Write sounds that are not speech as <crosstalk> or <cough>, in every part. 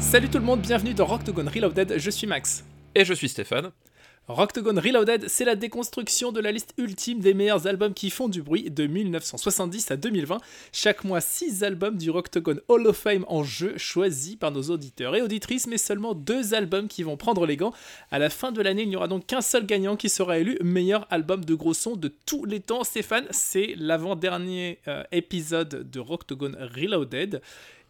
Salut tout le monde, bienvenue dans Rocktogone Reloaded, je suis Max. Et je suis Stéphane. Rocktogone Reloaded, c'est la déconstruction de la liste ultime des meilleurs albums qui font du bruit de 1970 à 2020. Chaque mois, 6 albums du Rocktogone Hall of Fame en jeu choisis par nos auditeurs et auditrices, mais seulement 2 albums qui vont prendre les gants. À la fin de l'année, il n'y aura donc qu'un seul gagnant qui sera élu meilleur album de gros son de tous les temps. Stéphane, c'est l'avant-dernier euh, épisode de Rocktogone Reloaded.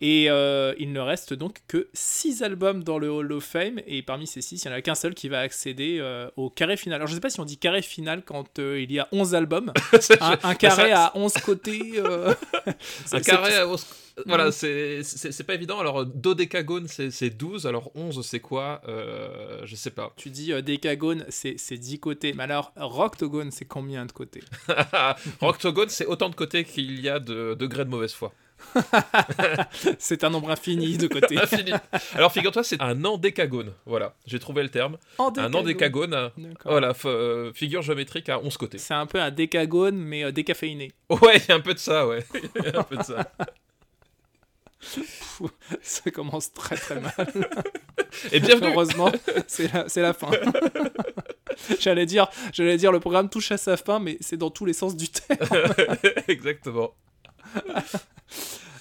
Et euh, il ne reste donc que 6 albums dans le Hall of Fame, et parmi ces 6, il n'y en a qu'un seul qui va accéder euh, au carré final. Alors je ne sais pas si on dit carré final quand euh, il y a 11 albums. <laughs> un, carré à 11 côtés. <laughs> un carré à 11 voilà, c'est pas évident. Alors, dodécagone, c'est 12. Alors, 11, c'est quoi euh, Je sais pas. Tu dis décagone, c'est 10 côtés. Mais alors, roctogone, c'est combien de côtés? <laughs> Roctogone, c'est autant de côtés qu'il y a de degrés de mauvaise foi. <laughs> c'est un nombre infini de <laughs> infini. Alors figure-toi, c'est un endécagone. Voilà, j'ai trouvé le terme. Un endécagone. Voilà, euh, figure géométrique à 11 côtés. C'est un peu un décagone, mais euh, décaféiné. Ouais, il y a un peu de ça, ouais. <laughs> un peu de ça. ça commence très très mal. Et bienvenue. Heureusement, c'est la, la, fin. j'allais dire, j'allais dire, le programme touche à sa fin, mais c'est dans tous les sens du terme. Exactement.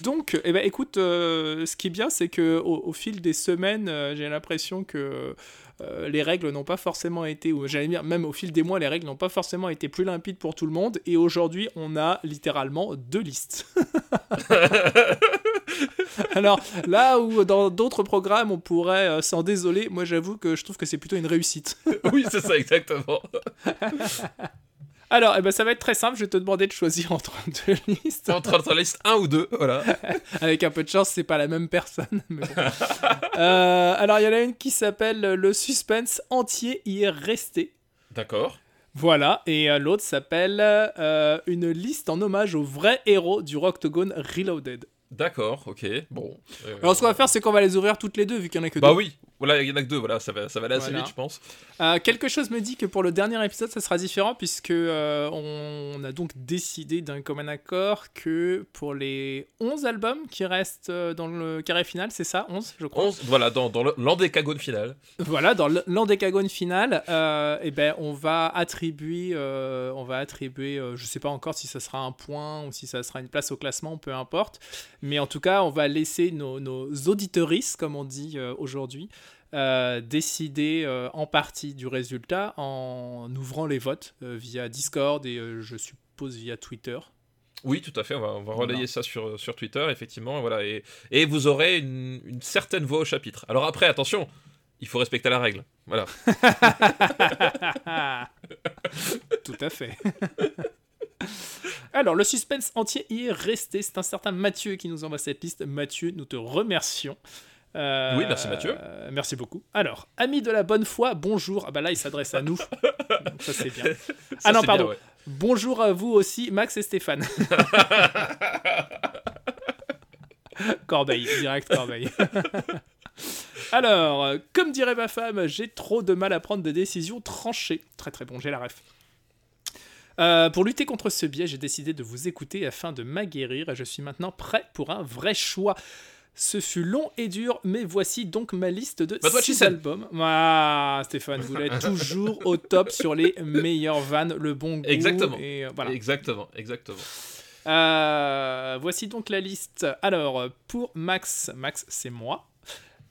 Donc, eh ben, écoute, euh, ce qui est bien, c'est que au, fil des semaines, euh, j'ai l'impression que euh, les règles n'ont pas forcément été, ou j'allais dire même au fil des mois, les règles n'ont pas forcément été plus limpides pour tout le monde. Et aujourd'hui, on a littéralement deux listes. <laughs> Alors là où dans d'autres programmes on pourrait s'en désoler, moi j'avoue que je trouve que c'est plutôt une réussite. oui, c'est ça exactement. <laughs> Alors, eh ben, ça va être très simple. Je vais te demander de choisir entre <laughs> deux listes. Entre, entre liste 1 ou 2, voilà. <laughs> Avec un peu de chance, c'est pas la même personne. Euh, alors, il y en a une qui s'appelle Le suspense entier y est resté. D'accord. Voilà, et euh, l'autre s'appelle euh, Une liste en hommage au vrai héros du Rocktogone Reloaded. D'accord, ok, bon. Alors ce qu'on va faire, c'est qu'on va les ouvrir toutes les deux, vu qu'il y en a que bah deux. Bah oui, voilà, il y en a que deux, voilà, ça va, ça va aller assez vite, je pense. Euh, quelque chose me dit que pour le dernier épisode, ça sera différent, puisque euh, on, a donc décidé d'un commun accord que pour les 11 albums qui restent euh, dans le carré final, c'est ça 11, je crois 11, voilà, dans, dans l'endécagone final. Voilà, dans l'endécagone final, et eh ben, on va attribuer, on va attribuer je sais pas encore si ça sera un point ou si ça sera une place au classement, peu importe. Mais en tout cas, on va laisser nos, nos comme on dit aujourd'hui, euh, décider euh, en partie du résultat en ouvrant les votes euh, via Discord et je suppose via Twitter. Oui, tout à fait. On va, relayer ça sur, sur Twitter, effectivement. Voilà, et, et vous aurez une, une, certaine voix au chapitre. Alors après, attention, il faut respecter la règle. Voilà. <laughs> tout à fait. Alors, le suspense entier y est resté. C'est un certain Mathieu qui nous envoie cette liste. Mathieu, nous te remercions. Euh, oui, merci Mathieu. merci beaucoup. Alors, amis de la bonne foi, bonjour. Ah bah là, il s'adresse à nous. <laughs> ça, c'est bien. ah non, pardon. Bonjour à vous aussi, Max et Stéphane. <laughs> Corbeil, direct Corbeil. Alors, comme dirait ma femme, j'ai trop de mal à prendre des décisions tranchées. Très très bon, j'ai la ref. Euh, pour lutter contre ce biais, j'ai décidé de vous écouter afin de m'aguerrir et je suis maintenant prêt pour un vrai choix. Ce fut long et dur, mais voici donc ma liste de 6 albums. Ah, Stéphane, vous êtes toujours au top sur les meilleures vannes, le bon goût. Exactement. Et, euh, Exactement, exactement. Euh, voici donc la liste. Alors, pour Max, Max, c'est moi.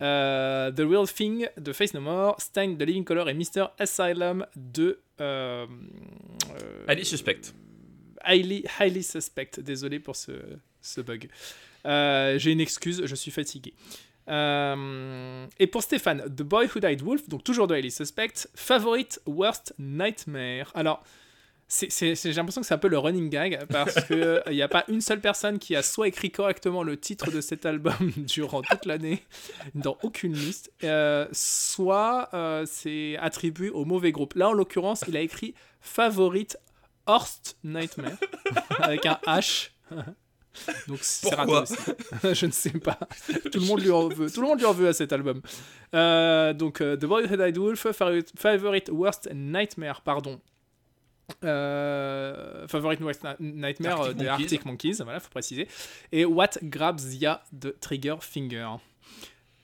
Euh, The Real Thing de Face No More, Stein de Living Color et Mr. Asylum de. highly Suspect. Highly, highly Suspect. Désolé pour ce, ce bug. Euh, j'ai une excuse, je suis fatigué. Euh, et pour Stéphane, The Boy Who Died Wolf, donc toujours de Highly Suspect, Favorite Worst Nightmare. Alors, j'ai l'impression que c'est un peu le running gag parce qu'il n'y a pas une seule personne qui a soit écrit correctement le titre de cet album <laughs> durant toute l'année dans aucune liste, euh, soit c'est attribué au mauvais groupe. Là, en l'occurrence, il a écrit Favorite Horst Nightmare avec un H. <laughs> Donc c'est raté aussi. <laughs> je ne sais pas. Tout le monde lui en veut. Tout le monde lui en veut à cet album. Euh, donc The Boy Who Died Wolf, Favorite Worst Nightmare, pardon. Favorite Worst Nightmare Arctic des Arctic Monkeys, voilà, faut préciser. Et What Grabs Ya de Trigger Finger.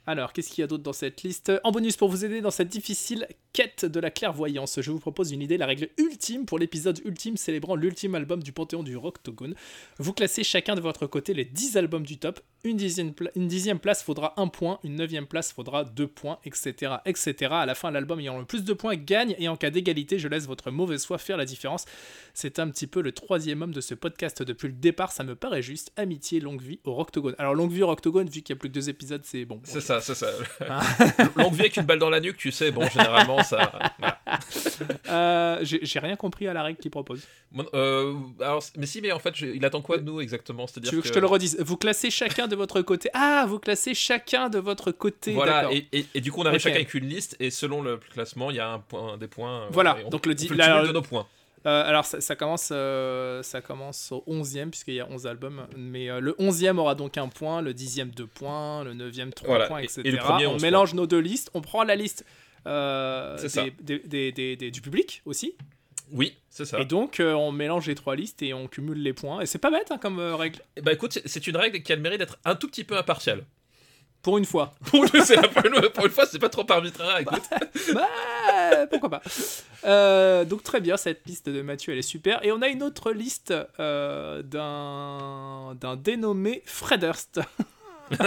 Alors, qu'est-ce qu'il y a d'autre dans cette liste? En bonus, pour vous aider dans cette difficile quête de la clairvoyance, je vous propose une idée, la règle ultime pour l'épisode ultime célébrant l'ultime album du Panthéon du Rocktogone. Vous classez chacun de votre côté les 10 albums du top. Une dixième, une dixième place faudra un point, une neuvième place faudra deux points, etc. etc. À la fin, l'album ayant le plus de points gagne, et en cas d'égalité, je laisse votre mauvaise foi faire la différence. C'est un petit peu le troisième homme de ce podcast depuis le départ, ça me paraît juste. Amitié, longue vie au Rocktogone. Alors, longue vie au Rocktogone, vu qu'il n'y a plus que deux épisodes, c'est bon. C'est ça, c'est ça. Hein? <laughs> Longue vie avec une balle dans la nuque, tu sais, bon, généralement, <laughs> ça. Euh, j'ai rien compris à la règle qu'il propose. Euh, alors, mais si, mais en fait, il attend quoi de nous exactement? C'est-à-dire Tu veux que... je te le redise? Vous classez chacun de votre côté. Ah, vous classez chacun de votre côté. Voilà, et, et, du coup, on arrive chacun avec une liste, et selon le classement, il y a un point, des points. Voilà, donc le, de nos points. Euh, alors ça, commence, euh, ça commence au 11e puisqu'il y a 11 albums, mais euh, le 11e aura donc un point, le 10e 2 points, le 9e 3 points, etc. Et on mélange nos deux listes, on prend la liste du public aussi. Oui, c'est ça. Et donc on mélange les trois listes et on cumule les points. Et c'est pas bête hein, comme règle. Bah écoute, c'est une règle qui a le mérite d'être un tout petit peu impartiale. Pour une fois. <laughs> pour, une, fois, c'est pas trop arbitraire, écoute. <laughs> bah, pourquoi pas. Euh, donc très bien, cette liste de Mathieu, elle est super. Et on a une autre liste euh, d'un, dénommé Fred Hurst. <laughs>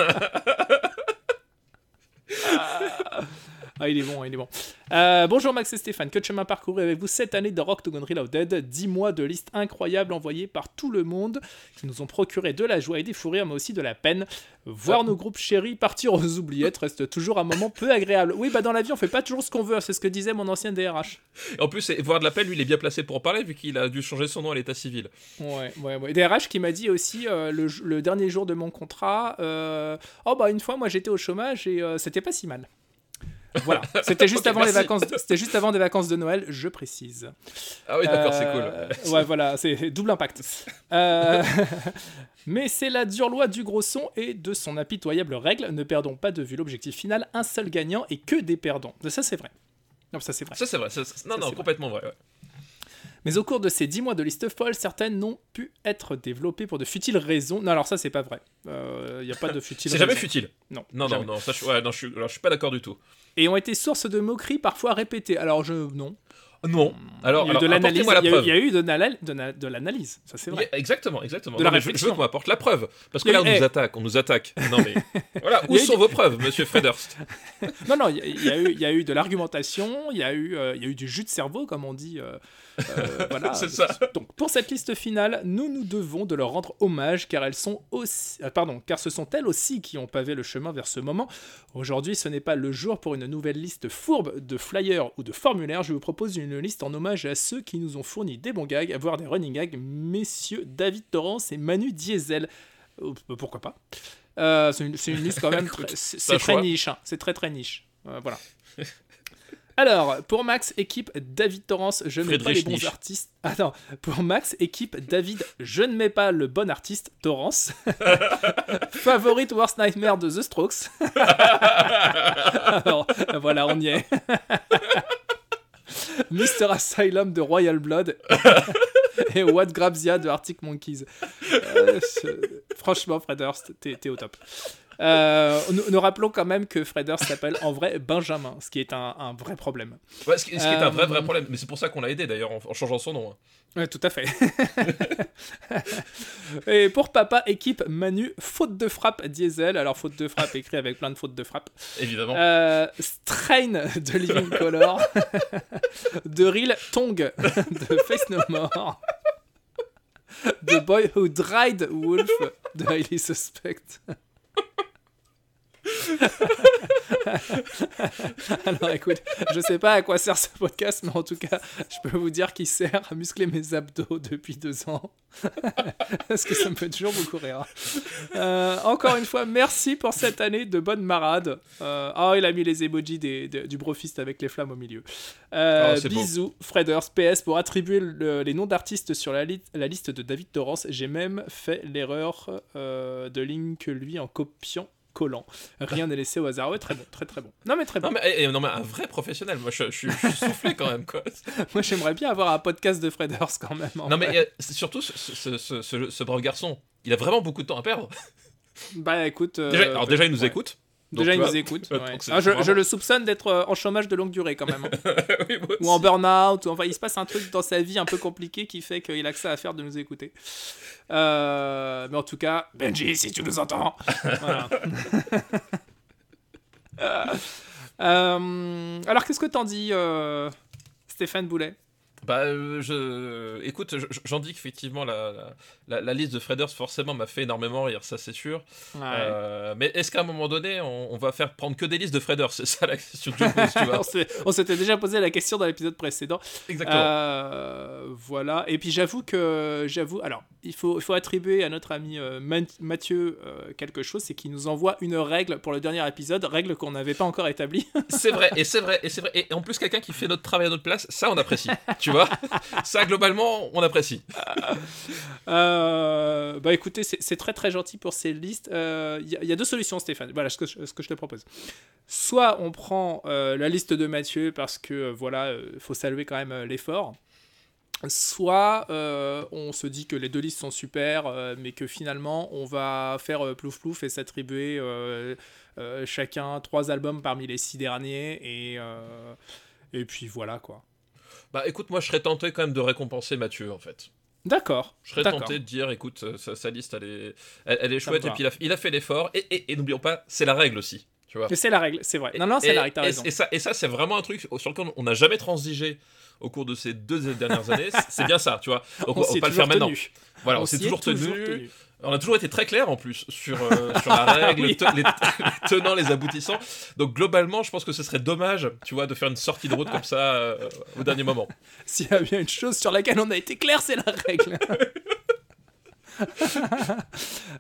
Ah, il est bon, il est bon. Euh, bonjour Max et Stéphane, que de chemin parcouru avec vous cette année de Rock to Reloaded 10 mois de listes incroyables envoyées par tout le monde qui nous ont procuré de la joie et des fous rires, mais aussi de la peine. Voir nos groupes chéris partir aux oubliettes reste toujours un moment peu agréable. Oui, bah dans la vie, on fait pas toujours ce qu'on veut, c'est ce que disait mon ancien DRH. En plus, voir de la peine, lui, il est bien placé pour en parler vu qu'il a dû changer son nom à l'état civil. Ouais, ouais, ouais. DRH qui m'a dit aussi euh, le, dernier jour de mon contrat euh, Oh, bah une fois, moi j'étais au chômage et c'était pas si mal. Voilà, c'était juste <laughs> avant les vacances. C'était juste avant des vacances de Noël, je précise. Ah oui, d'accord, c'est cool. Euh, ouais, voilà, c'est double impact. Euh, <laughs> mais c'est la dure loi du gros son et de son impitoyable règle. Ne perdons pas de vue l'objectif final, un seul gagnant et que des perdants. Ça, c'est vrai. Non, ça, c'est vrai. Ça, c'est vrai. Non, non, complètement vrai. Mais au cours de ces 10 mois de liste folle, certaines n'ont pu être développées pour de futiles raisons. Non, alors ça, c'est pas vrai. Il euh, n'y a pas de <laughs> futiles C'est jamais futile. Non. Non, non, non, ça, je, ouais, non, je, suis, alors, je suis pas d'accord du tout. Et ont été source de moqueries parfois répétées. Alors, je. Non. Non. Alors, il y a eu de l'analyse. Il, y a eu de, l'analyse. Ça, c'est vrai. exactement, exactement. De la réflexion. Je veux qu'on apporte la preuve. Parce que là, on nous attaque. On nous attaque. <laughs> Non, mais. voilà. Où sont vos preuves, monsieur Fredhurst Non, non. Il y, a eu, il y a eu de l'argumentation. Il y, a eu, euh, il y a eu du jus de cerveau, comme on dit. Euh, euh, <laughs> voilà. c'est ça. Donc, pour cette liste finale, nous nous devons de leur rendre hommage, car elles sont aussi. pardon, car ce sont elles aussi qui ont pavé le chemin vers ce moment. Aujourd'hui, ce n'est pas le jour pour une nouvelle liste fourbe de flyers ou de formulaires. Je vous propose une liste en hommage à ceux qui nous ont fourni des bons gags, voire des running gags, messieurs David Torrance et Manu Diesel. Euh, pourquoi pas euh, C'est une, liste quand même. <laughs> c'est très niche. Hein. C'est très très niche. Euh, voilà. <laughs> Alors, pour Max, équipe David Torrance, je ne mets pas les bons artistes. Attends, pour Max, équipe David, je ne mets pas le bon artiste, Torrance. <laughs> Favorite Worst Nightmare de The Strokes. Alors, voilà, on y est. <laughs> Mr. Asylum de Royal Blood et What Grabs Ya de Arctic Monkeys. Euh, franchement, Fred Hurst, t'es au top. Euh, nous, rappelons quand même que Fred Hurst s'appelle en vrai Benjamin, ce qui est un, vrai problème. ce, qui, est un vrai, vrai euh, problème. Mais c'est pour ça qu'on l'a aidé d'ailleurs en, changeant son nom. Hein. Ouais, tout à fait. <laughs> et pour papa, équipe Manu, faute de frappe diesel. Alors, faute de frappe écrit avec plein de fautes de frappe. Évidemment. Euh, Strain de Living Color. <laughs> de Real Tongue de Face No More. The Boy Who Dried Wolf de Highly Suspect. <laughs> <laughs> Alors écoute, je sais pas à quoi sert ce podcast, mais en tout cas, je peux vous dire qu'il sert à muscler mes abdos depuis deux ans. <laughs> Parce que ça me fait toujours beaucoup rire. Euh, encore une fois, merci pour cette année de bonne marade. Euh, oh, il a mis les emojis des, du brofist avec les flammes au milieu. Euh, oh, bisous, Freders. PS pour attribuer les noms d'artistes sur la, la, liste de David Torrance. J'ai même fait l'erreur de ligne que lui en copiant Rien n'est laissé au hasard. Ouais, très bon, très très bon. Non mais très bon. Non mais, eh, non, mais un vrai professionnel. Moi, je, suis soufflé quand même quoi. <laughs> Moi, j'aimerais bien avoir un podcast de Freders quand même. Non mais euh, surtout ce, ce, ce, brave garçon, il a vraiment beaucoup de temps à perdre. Bah écoute. déjà, euh, alors déjà, il nous écoute. Déjà, il nous écoute. Ah, je, le soupçonne d'être euh, en chômage de longue durée quand même. Hein. <laughs> ou en burn-out. Ou enfin, il se passe un truc dans sa vie un peu compliqué qui fait qu'il a que ça à faire de nous écouter. Euh, mais en tout cas, Benji, si tu nous entends. <laughs> Euh, alors, qu'est-ce que t'en dis, Stéphane Boulet? Bah, euh, je... écoute, j'en dis qu'effectivement, la, la, la, liste de Freders, forcément, m'a fait énormément rire, ça c'est sûr. Euh, mais est-ce qu'à un moment donné, on, va faire prendre que des listes de Freders? C'est ça la question que tu <laughs> vois. on s'était déjà posé la question dans l'épisode précédent. Exactement. Euh, voilà. Et puis j'avoue que, j'avoue, alors, il faut, il faut attribuer à notre ami Mathieu quelque chose, c'est qu'il nous envoie une règle pour le dernier épisode, règle qu'on n'avait pas encore établie. c'est vrai, et c'est vrai, et c'est vrai. Et en plus, quelqu'un qui fait notre travail à notre place, ça on apprécie. <laughs> tu vois. <laughs> Ça globalement on apprécie. Euh, bah écoutez c'est très très gentil pour ces listes. Il euh, y, a deux solutions Stéphane. Voilà ce que, je te propose. Soit on prend euh, la liste de Mathieu parce que voilà il faut saluer quand même l'effort. Soit on se dit que les deux listes sont super, mais que finalement on va faire plouf plouf et s'attribuer chacun trois albums parmi les six derniers, et, et puis voilà quoi. Bah écoute, moi je serais tenté quand même de récompenser Mathieu en fait. D'accord. Je serais tenté de dire, écoute, sa, liste elle est, elle, est chouette et puis il a, fait l'effort et, et, n'oublions pas, c'est la règle aussi. Tu vois. C'est la règle, c'est vrai. Non, non, c'est la règle, raison. Et, ça, et ça c'est vraiment un truc sur lequel on n'a jamais transigé au cours de ces deux dernières années. <laughs> C'est bien ça, tu vois. on, on va pas le faire maintenant. Voilà, on, s'est toujours, tenu. On a toujours été très clair en plus sur, euh, <laughs> sur la règle, <laughs> les, tenants, les aboutissants. Donc globalement, je pense que ce serait dommage, tu vois, de faire une sortie de route comme ça euh, au dernier moment. <laughs> S'il y a bien une chose sur laquelle on a été clair, c'est la règle.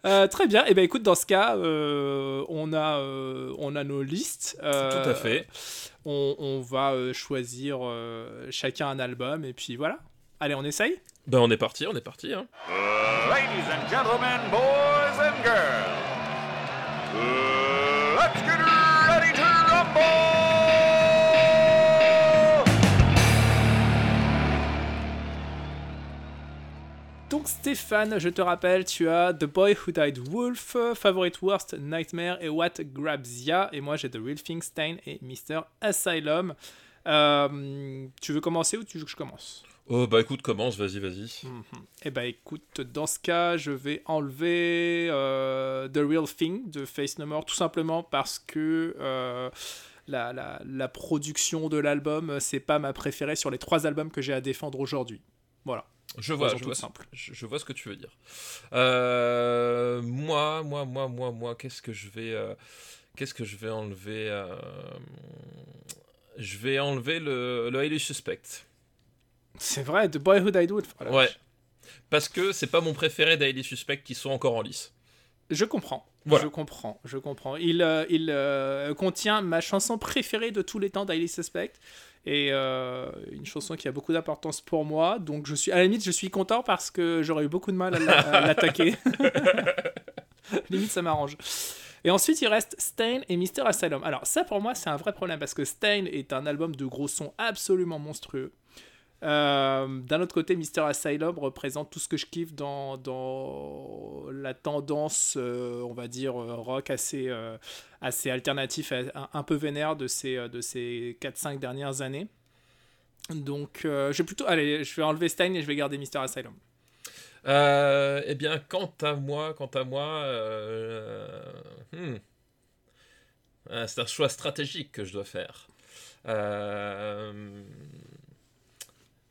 Euh, très bien. Et eh ben écoute, dans ce cas, on a on a nos listes. Tout à fait. On, on va choisir chacun un album et puis voilà. Allez, on essaye? Ben on est parti, on est parti. Hein. ladies and gentlemen, boys and girls, let's get ready to rumble! Donc Stéphane, je te rappelle, tu as The Boy Who Died Wolf, Favorite Worst, Nightmare et What Grabs Ya, et moi j'ai The Real Thing Stain et Mr. Asylum. Euh, tu veux commencer ou tu veux que je commence? Oh bah écoute, commence, vas-y, vas-y. Mhm. Eh bah écoute, dans ce cas, je vais enlever euh, The Real Thing de Face No More, tout simplement parce que euh, la, la, la, production de l'album, c'est pas ma préférée sur les trois albums que j'ai à défendre aujourd'hui. Voilà. Je vois, je vois, simple. Je, vois ce que tu veux dire. Euh, moi, moi, moi, moi, moi, qu'est-ce que je vais, qu'est-ce que je vais enlever Je vais enlever le, le Highly Suspect. C'est vrai, The Boyhood I Do ouais. Parce que c'est pas mon préféré Daily Suspect qui sont encore en lice. Je comprends. Je comprends, je comprends. Il, euh, il euh, contient ma chanson préférée de tous les temps, Daily Suspect, et euh, une chanson qui a beaucoup d'importance pour moi. Donc je suis, à la limite, je suis content parce que j'aurais eu beaucoup de mal à l'attaquer. <laughs> limite, ça m'arrange. Et ensuite, il reste Stain et Mister Asylum. Alors ça, pour moi, c'est un vrai problème parce que Stain est un album de gros son absolument monstrueux. Euh, d'un autre côté, Mister Asylum représente tout ce que je kiffe dans, dans la tendance, euh, on va dire, euh, rock assez, assez alternatif, un, peu vénère de ces, de ces 4-5 dernières années. Donc, je vais plutôt. Allez, je vais enlever Stein et je vais garder Mister Asylum. eh bien, quant à moi, quant à moi, hmm, c'est un choix stratégique que je dois faire.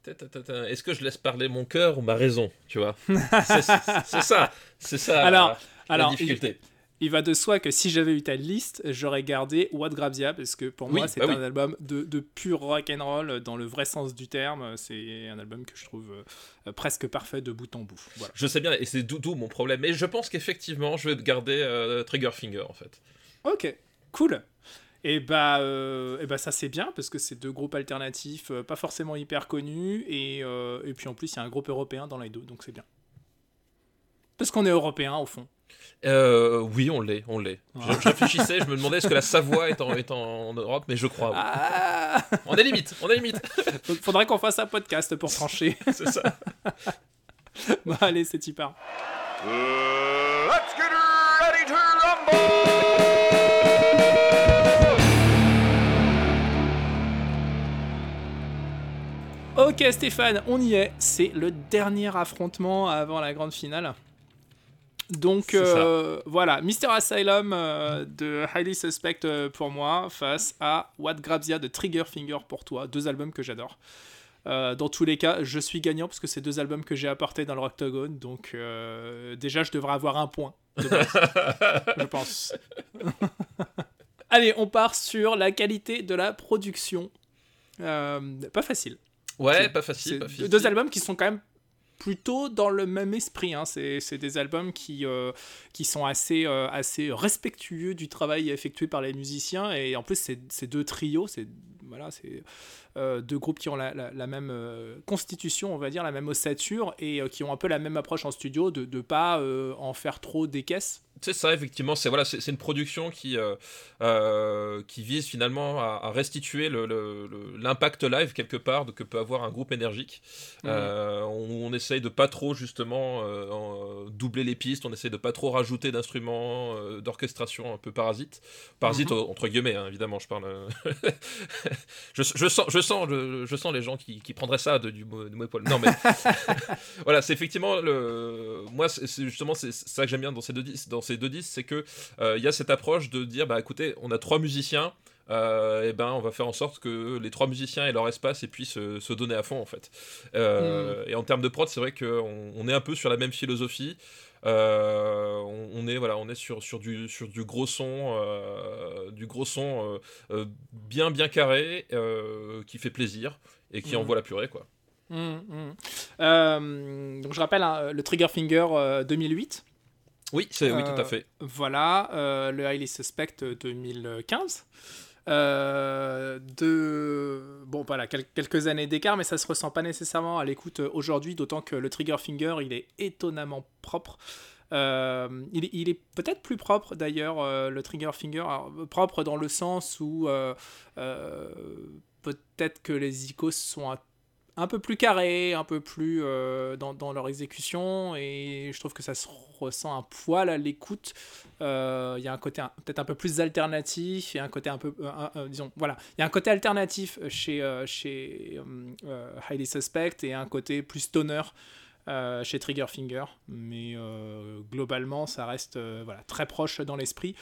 Est-ce que je laisse parler mon cœur ou ma raison Tu vois <laughs> C'est ça, c'est ça alors, la, alors, difficulté. il va de soi que si j'avais eu ta liste, j'aurais gardé What Grabs parce que pour moi, c'est bah un album de, de, pur rock and roll dans le vrai sens du terme. C'est un album que je trouve euh, presque parfait de bout en bout. Je sais bien, et c'est d'où mon problème. Mais je pense qu'effectivement, je vais garder euh, Trigger Finger en fait. Ok, cool. Et bah, euh, et bah ça c'est bien parce que c'est deux groupes alternatifs, pas forcément hyper connus, et, et puis en plus il y a un groupe européen dans les deux, donc c'est bien. Parce qu'on est européen au fond. Euh, oui, on l'est, on l'est. Je, réfléchissais, je me demandais est-ce que la Savoie est en, Europe, mais je crois. Ah. on est limite, on est limite. Faudrait qu'on fasse un podcast pour trancher. <laughs> c'est ça. <laughs> bon, allez, c'est part. let's get ready to Ok Stéphane, on y est. C'est le dernier affrontement avant la grande finale. Donc euh, voilà, Myster Asylum euh, de Highly Suspect euh, pour moi face à What Grabs Ya de Trigger Finger pour toi, deux albums que j'adore. dans tous les cas, je suis gagnant parce que c'est deux albums que j'ai apportés dans le Rocktogone, donc déjà je devrais avoir un point, <laughs> je pense. <laughs> Allez, on part sur la qualité de la production. pas facile. Ouais, pas facile, pas facile. Deux albums qui sont quand même plutôt dans le même esprit. Hein. C'est des albums qui, euh, qui sont assez, euh, assez respectueux du travail effectué par les musiciens. Et en plus, c'est deux trios, c'est voilà, c'est euh, deux groupes qui ont la, la, même constitution, on va dire, la même ossature, et qui ont un peu la même approche en studio, de ne pas en faire trop des caisses. C'est ça, effectivement. C'est voilà, c'est une production qui euh, euh, qui vise finalement à, restituer l'impact le, live quelque part que peut avoir un groupe énergique. Mmh. Euh, on, essaye de pas trop justement doubler les pistes, on essaye de pas trop rajouter d'instruments d'orchestration un peu parasites, parasites mmh. entre guillemets, hein, évidemment. Je parle. <laughs> je, je, sens, je sens, je, sens les gens qui, qui prendraient ça de, du, mot épaule. Non mais <laughs> voilà, c'est effectivement le. Moi, c'est justement c'est ça que j'aime bien dans ces deux disques, dans ces deux disques, c'est que il euh, y a cette approche de dire bah écoutez, on a trois musiciens. Euh, et ben on va faire en sorte que les trois musiciens aient leur espace et puissent se, donner à fond en fait. Euh, mm. Et en termes de prod, c'est vrai qu'on on est un peu sur la même philosophie. On, est voilà, on est sur, sur du sur du gros son, du gros son bien bien carré, qui fait plaisir et qui mm. envoie la purée quoi. Mm, donc je rappelle hein, le Trigger Finger 2008. Oui, c'est, oui, tout à euh, fait. Voilà, euh, le Highly Suspect 2015. Euh, de bon voilà quelques années d'écart mais ça se ressent pas nécessairement à l'écoute aujourd'hui d'autant que le trigger finger il est étonnamment propre. Il, il, est peut-être plus propre d'ailleurs le trigger finger propre dans le sens où peut-être que les icônes sont un un peu plus carré, un peu plus euh, dans, leur exécution, et je trouve que ça se ressent un poil à l'écoute. Euh, il y a un côté peut-être un peu plus alternatif, et un côté un peu, euh, disons, voilà, il y a un côté alternatif chez, chez Highly Suspect, et un côté plus stoner chez Trigger Finger, mais globalement, ça reste voilà, très proche dans l'esprit.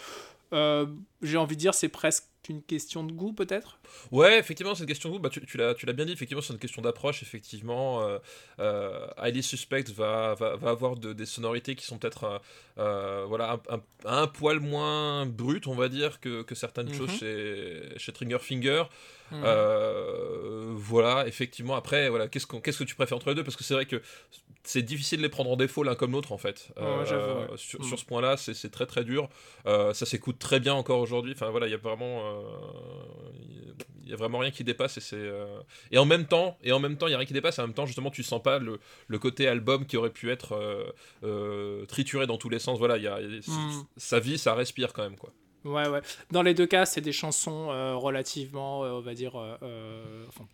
J'ai envie de dire, c'est presque une question de goût peut-être? Ouais, effectivement, c'est une question de goût. Bah, tu, tu l'as bien dit, effectivement, c'est une question d'approche. Effectivement, euh, euh, Highly Suspect va, va, va avoir de, des sonorités qui sont peut-être euh, euh, voilà, un, un, poil moins brutes, on va dire, que, que certaines mhm. choses chez, chez Trigger Finger. Mhm. voilà, effectivement, après, voilà, qu'est-ce qu'est-ce que tu préfères entre les deux? Parce que c'est vrai que c'est difficile de les prendre en défaut l'un comme l'autre, en fait. sur, mhm. sur, ce point-là, c'est très très dur. ça s'écoute très bien encore aujourd'hui. Enfin, voilà, il y a vraiment il y a vraiment rien qui dépasse et c'est euh, et en même temps et en même temps il y a rien qui dépasse et en même temps justement tu sens pas le, le côté album qui aurait pu être euh, euh, trituré dans tous les sens voilà il y a, hmm. sa vie ça respire quand même quoi Ouais, ouais. Dans les deux cas, c'est des chansons relativement, on va dire,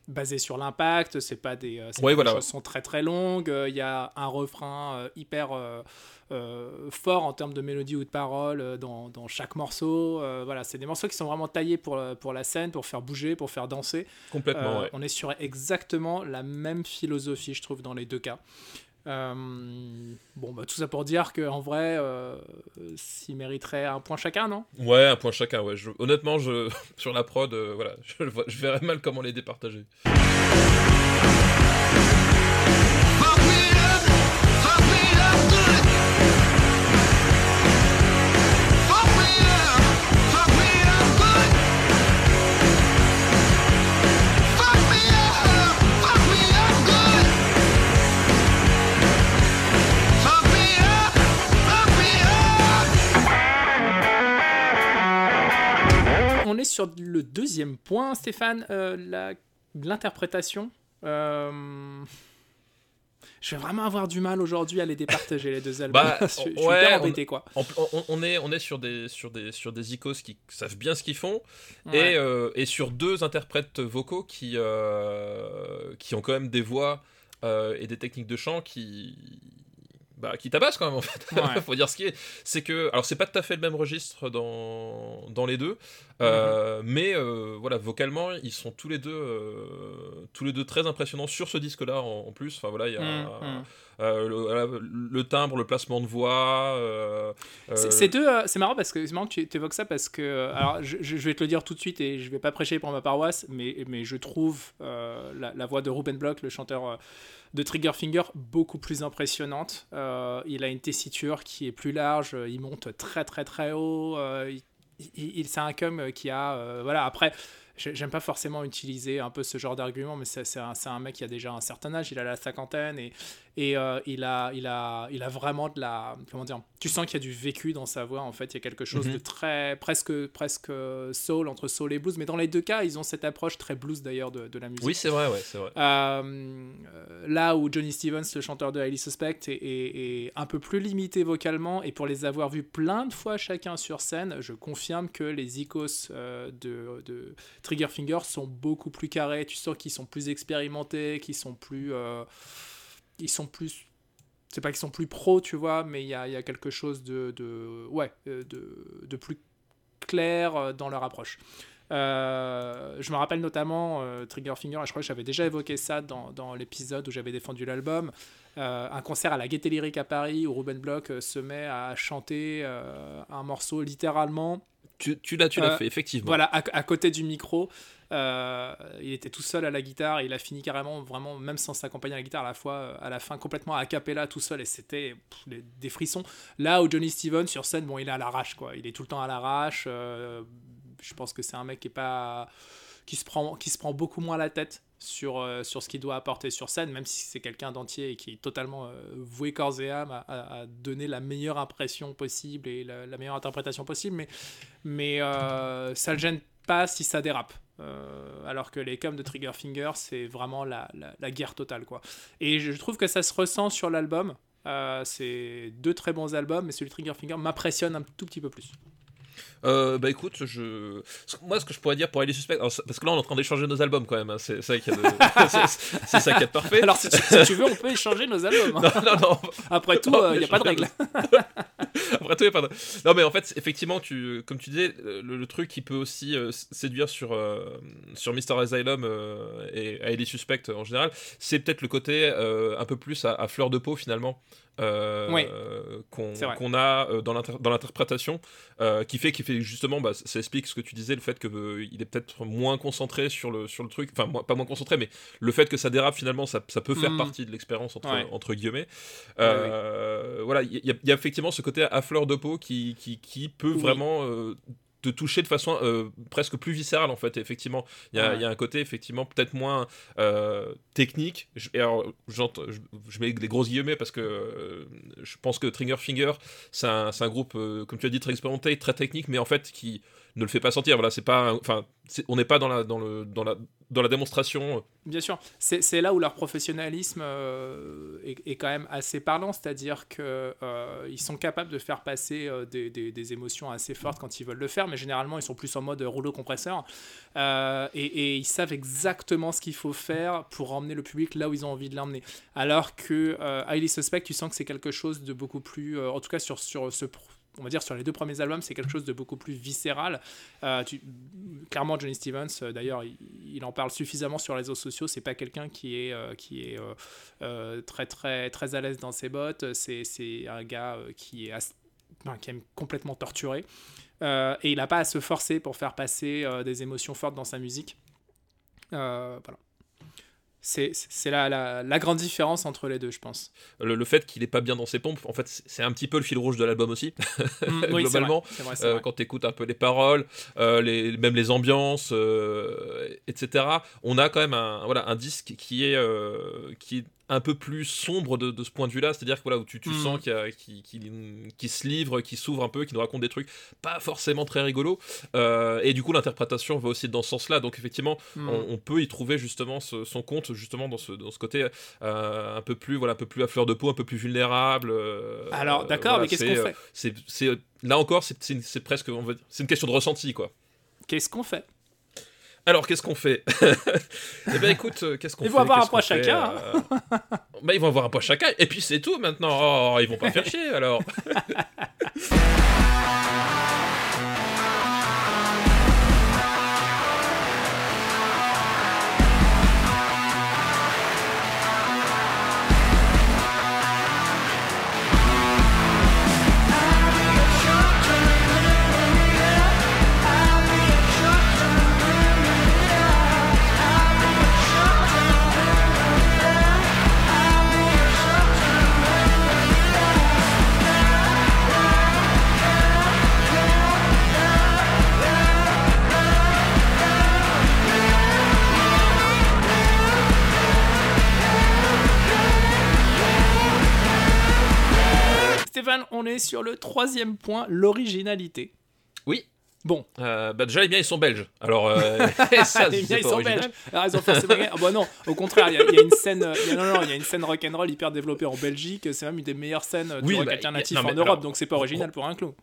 basées sur l'impact. C'est pas des, ouais, des chansons très très longues. Il y a un refrain hyper euh, fort en termes de mélodie ou de parole euh, dans, dans, chaque morceau. Euh, voilà, c'est des morceaux qui sont vraiment taillés pour, pour la scène, pour faire bouger, pour faire danser. Complètement, On est sur exactement la même philosophie, je trouve, dans les deux cas. Bon, bah, tout ça pour dire qu'en vrai, euh, s'il mériterait un point chacun, non? Ouais, un point chacun, ouais. honnêtement, je, <laughs> sur la prod, voilà, je, je verrais mal comment les départager. Sur le deuxième point, Stéphane, l'interprétation. Je vais vraiment avoir du mal aujourd'hui à les départager les deux <laughs> albums. Bah, je, suis hyper embêté quoi. On, est on est sur des sur des sur des icos qui savent bien ce qu'ils font et, euh, et sur deux interprètes vocaux qui euh, qui ont quand même des voix euh, et des techniques de chant qui bah, qui tabasse quand même en fait. <laughs> Il Faut dire ce qui est. C'est que, alors c'est pas tout à fait le même registre dans, dans les deux, euh, mhm. mais euh, voilà, vocalement ils sont tous les deux, euh, tous les deux très impressionnants sur ce disque-là en, plus. Enfin voilà, il y a. Mhm, mhm. le, timbre, le placement de voix. c'est deux. c'est marrant parce que c'est marrant que tu évoques ça parce que alors je, je, vais te le dire tout de suite et je vais pas prêcher pour ma paroisse, mais mais je trouve la, la, voix de Ruben Block, le chanteur de Triggerfinger beaucoup plus impressionnante. Euh, il a une tessiture qui est plus large, euh, il monte très très très haut. Euh, il, c'est un cum qui a. voilà, après, j'aime pas forcément utiliser un peu ce genre d'argument, mais c'est un, un, mec qui a déjà un certain âge, il a la cinquantaine et, et il, a, il, a, il a vraiment de la. Comment dire Tu sens qu'il y a du vécu dans sa voix, en fait. Il y a quelque chose de mhm. très. presque, presque soul, entre soul et blues. Mais dans les deux cas, ils ont cette approche très blues d'ailleurs de, de, la musique. Oui, c'est vrai, ouais, c'est vrai. là où Johnny Stevens, le chanteur de Highly Suspect, est, est, un peu plus limité vocalement, et pour les avoir vus plein de fois chacun sur scène, je confirme que les icos de, de Triggerfinger sont beaucoup plus carrés. Tu sens qu'ils sont plus expérimentés, qu'ils sont plus. Euh, ils sont plus. C'est pas qu'ils sont plus pros, tu vois, mais il y a, quelque chose de, ouais, euh, de, plus clair euh, dans leur approche. je me rappelle notamment Triggerfinger, et je crois que j'avais déjà évoqué ça dans, l'épisode où j'avais défendu l'album, un concert à la Gaieté Lyrique à Paris où Ruben Block se met à chanter un morceau littéralement tu, tu l'as, tu l'as euh, fait, effectivement. Voilà, à, côté du micro. Euh, il était tout seul à la guitare et il a fini carrément, vraiment, même sans s'accompagner à la guitare, à la fois, euh, à la fin, complètement a cappella tout seul et c'était des frissons. Là où Johnny Stevens sur scène, bon, il est à l'arrache, quoi. Il est tout le temps à l'arrache. je pense que c'est un mec qui est pas. qui se prend, qui se prend beaucoup moins la tête sur, euh, sur ce qu'il doit apporter sur scène, même si c'est quelqu'un d'entier et qui est totalement euh, voué corps et âme à, donner la meilleure impression possible et la, meilleure interprétation possible, mais, mais euh, ça le gêne pas si ça dérape. alors que les coms de Triggerfinger, c'est vraiment la, la, guerre totale. quoi. Et je trouve que ça se ressent sur l'album. c'est deux très bons albums, mais celui de Triggerfinger m'impressionne un tout petit peu plus. Euh, bah écoute, je... moi ce que je pourrais dire pour aller suspect, parce que là on est en train d'échanger nos albums quand même, hein. c'est <laughs> ça qui est, parfait. Alors si tu, veux, on peut échanger nos albums. Hein. <laughs> Non, non, non. Après tout, il n'y a pas de règle. <laughs> Après tout, il n'y a pas de Non mais en fait, effectivement, tu, comme tu disais, le, truc qui peut aussi euh, séduire sur, euh, sur Mr. Asylum et à Suspect en général, c'est peut-être le côté un peu plus à, fleur de peau finalement. Qu'on a dans l'interprétation, qui fait qu'il justement, bah, ça explique ce que tu disais, le fait qu'il euh, est peut-être moins concentré sur le, sur le truc, enfin pas moins concentré, mais le fait que ça dérape finalement, ça, ça peut faire mm. partie de l'expérience entre, entre guillemets. Euh, voilà, il y, a effectivement ce côté à fleur de peau qui, qui, qui peut vraiment euh, te toucher de façon euh, presque plus viscérale en fait effectivement. Il y, a un côté effectivement peut-être moins euh, technique. Je, alors, je, mets des grosses guillemets parce que euh, je pense que Triggerfinger c'est un, un, groupe comme tu as dit très expérimenté très technique mais en fait qui ne le fait pas sentir voilà c'est pas enfin on n'est pas dans la dans le dans la dans la démonstration. Bien sûr, c'est là où leur professionnalisme euh, est, quand même assez parlant, c'est-à-dire qu'ils euh, sont capables de faire passer euh, des, émotions assez fortes quand ils veulent le faire, mais généralement ils sont plus en mode rouleau compresseur et, et, ils savent exactement ce qu'il faut faire pour emmener le public là où ils ont envie de l'emmener. Alors que Highly Suspect, tu sens que c'est quelque chose de beaucoup plus, en tout cas sur, sur ce on va dire sur les deux premiers albums, c'est quelque chose de beaucoup plus viscéral. Euh, clairement, Johnny Stevens, euh, d'ailleurs, il, en parle suffisamment sur les réseaux sociaux. C'est pas quelqu'un qui est, euh, qui est très, très, très à l'aise dans ses bottes. C'est un gars qui, est qui aime complètement torturer. et il n'a pas à se forcer pour faire passer des émotions fortes dans sa musique. voilà. C'est la, la, la, grande différence entre les deux, je pense. Le, fait qu'il est pas bien dans ses pompes, en fait, c'est un petit peu le fil rouge de l'album aussi. Mm, <laughs> Globalement, euh, quand tu écoutes un peu les paroles, euh, les, même les ambiances, euh, etc., on a quand même un, voilà, un disque qui est, qui est un peu plus sombre de, ce point de vue-là, c'est-à-dire que voilà, où tu, tu mm. sens qu'il qui, se livre, qui s'ouvre un peu, qui nous raconte des trucs pas forcément très rigolos. Euh, et du coup, l'interprétation va aussi dans ce sens-là. Donc effectivement, mm. on, peut y trouver justement son compte justement dans ce, dans ce côté euh, un peu plus voilà, un peu plus à fleur de peau, un peu plus vulnérable. Euh, Alors d'accord, mais qu'est-ce qu'on fait? là encore, c'est presque, c'est une question de ressenti quoi. Qu'est-ce qu'on fait? Alors, qu'est-ce qu'on fait <laughs> Eh ben, écoute, euh, qu'est-ce qu'on fait Ils vont avoir un poids chacun. bah, ils vont avoir un poids chacun, et puis c'est tout maintenant. Oh, ils vont pas faire chier alors. <laughs> on est sur le troisième point, l'originalité. Oui. Bon. Euh, bah déjà, les biens, ils sont belges. Alors, euh, <laughs> <laughs> ça, les biens, ils sont belges. Alors, ils ont forcément... ah, bah non, au contraire, il y, a une scène, y a, non, non, il y a une scène rock'n'roll hyper développée en Belgique. C'est même une des meilleures scènes oui, rock bah, alternatif en Europe, donc c'est pas original pour un clou.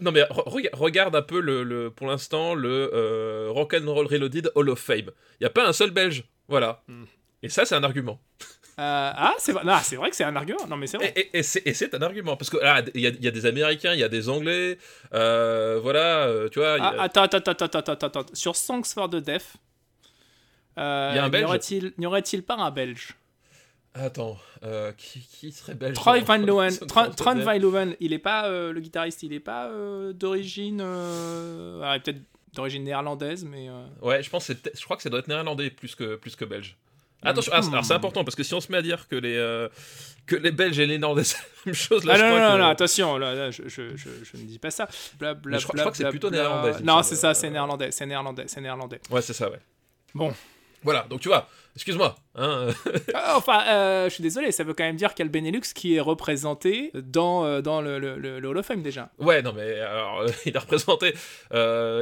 Non mais regarde un peu le, pour l'instant le euh, Rock'n'Roll Reloaded Hall of Fame. Il y a pas un seul Belge, voilà. Hmm. Et ça c'est un argument. Euh, ah, c'est vrai. c'est vrai que c'est un argument. Non, mais c'est vrai. Et, c'est un argument parce que ah, il y, a des Américains, il y a des Anglais, euh, voilà, euh, tu vois. Ah, attends, attends, attends, attends, attends, attends. Sur Songs for the Deaf, y a. N'y aurait-il pas un Belge? Attends, qui, qui, serait belge Troy Van Leeuwen. Troy Van Leeuwen, il est pas le guitariste, il est pas d'origine, peut-être d'origine néerlandaise, mais. Ouais, je pense, je crois que ça doit être néerlandais plus que plus que belge. Attention, ah, alors c'est important parce que si on se met à dire que les, euh, que les Belges et les Néerlandais c'est la même chose, là, ah, je non, crois non, que... non, attention, là, je, je, je, je, ne dis pas ça. Bla, bla, je, crois, que c'est plutôt néerlandais. Non, c'est ça, c'est néerlandais, c'est néerlandais, c'est néerlandais. Ouais, c'est ça, ouais. Bon, voilà, donc tu vois, excuse-moi. Hein ah, <laughs> enfin, euh, je suis désolé, ça veut quand même dire qu'il y a le Benelux qui est représenté dans, euh, dans le, le, le, Hall of Fame déjà. Ouais, non, mais alors, euh, <laughs> il est représenté.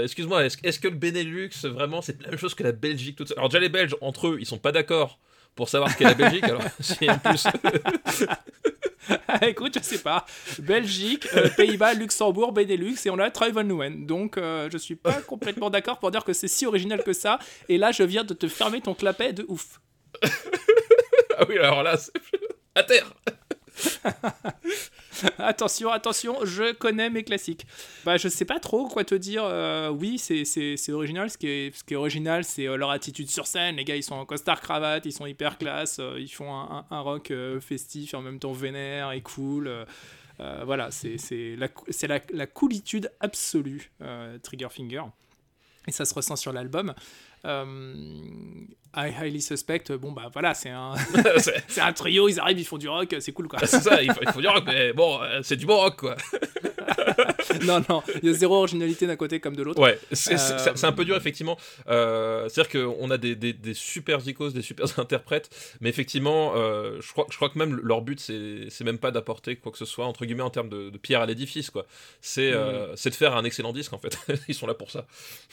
excuse-moi, est-ce, est que le Benelux, vraiment, c'est la même chose que la Belgique toute Alors, déjà, les Belges, entre eux, ils sont pas d'accord pour savoir ce qu'est la Belgique, alors <laughs> a plus. <laughs> Écoute, je sais pas. Belgique, euh, Pays-Bas, Luxembourg, Benelux, et on a Troy Van Donc, euh, je suis pas <laughs> complètement d'accord pour dire que c'est si original que ça. Et là, je viens de te fermer ton clapet de ouf. <laughs> ah oui, alors là, c'est... à terre. <laughs> attention, attention, je connais mes classiques. Bah, je sais pas trop quoi te dire. Euh, oui, c'est original. Ce qui est, ce qui est original, c'est leur attitude sur scène. Les gars, ils sont en costard cravate, ils sont hyper classe, ils font un, un, rock festif en même temps vénère et cool. voilà, c'est la, la, la coolitude absolue, Triggerfinger. Et ça se ressent sur l'album. Euh, I Highly Suspect, bon bah voilà, c'est un, <laughs> <laughs> c'est un trio, ils arrivent, ils font du rock, c'est cool quoi. c'est ça, ils font, du rock, mais bon, euh, c'est du bon rock quoi. <laughs> non, non, il y a zéro originalité d'un côté comme de l'autre. Ouais, c'est un peu dur effectivement. Euh, C'est-à-dire qu'on a des, des, des, super des super interprètes, mais effectivement, euh, je, crois, je crois que même leur but, c'est même pas d'apporter quoi que ce soit, entre guillemets, en termes de, pierre à l'édifice, quoi. C'est mm. c'est de faire un excellent disque en fait. ils sont là pour ça.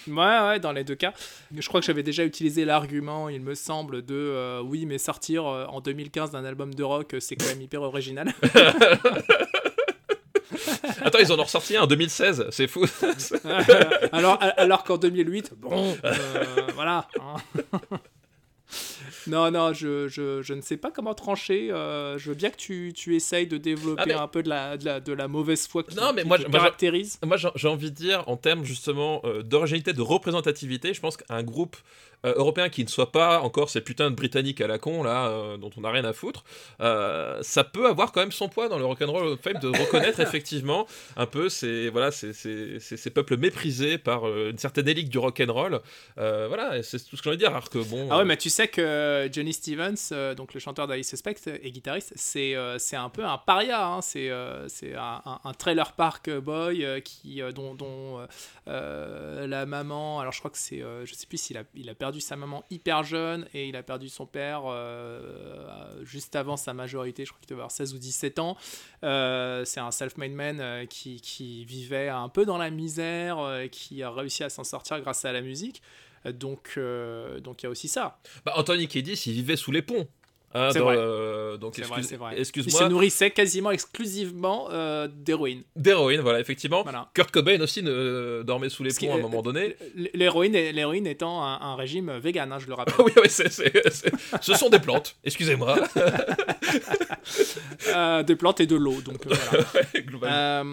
Ouais, ouais, dans les deux cas. Je crois que j'avais déjà utilisé l'argument, il me semble, de euh, oui, mais sortir euh, en 2015 d'un album de rock, c'est quand même hyper original. <laughs> Attends, ils en ont ressorti un en 2016, c'est fou. <laughs> alors alors qu'en 2008, bon, euh, voilà. Hein. <laughs> Non, non, je, je, je, ne sais pas comment trancher. Euh, je veux bien que tu, tu essayes de développer ah, un peu de la, de la, de, la, mauvaise foi qui, non, mais moi, caractérise. Moi, j'ai envie de dire, en termes justement euh, d'originalité, de représentativité, je pense qu'un groupe euh, européen qui ne soit pas encore ces putains de britanniques à la con là dont on n'a rien à foutre ça peut avoir quand même son poids dans le rock'n'roll fame de reconnaître <laughs> effectivement un peu ces voilà ces, ces, ces, peuples méprisés par une certaine élite du rock'n'roll voilà c'est tout ce que j'ai envie de dire alors que bon ah ouais mais tu sais que Johnny Stevens, donc le chanteur d'I Suspect et guitariste, c'est c'est un peu un paria. Hein. c'est c'est un, un, trailer park boy qui, dont, dont la maman, alors je crois que c'est, je sais plus s'il a, il a perdu sa maman hyper jeune et il a perdu son père juste avant sa majorité, je crois qu'il devait avoir 16 ou 17 ans. c'est un self-made man qui, qui, vivait un peu dans la misère, qui a réussi à s'en sortir grâce à la musique. Donc, euh, donc il y a aussi ça. Bah, Anthony Kiedis, il vivait sous les ponts. Hein, c'est vrai. Euh, donc excuse, moi Il se nourrissait quasiment exclusivement euh, d'héroïne. D'héroïne, voilà, effectivement. Kurt Cobain aussi ne, dormait sous les ponts à un moment donné. L'héroïne, l'héroïne étant un, régime vegan, hein, je le <laughs> rappelle. oui, oui ce sont des plantes. Excusez-moi. des plantes et de l'eau, donc <laughs> voilà.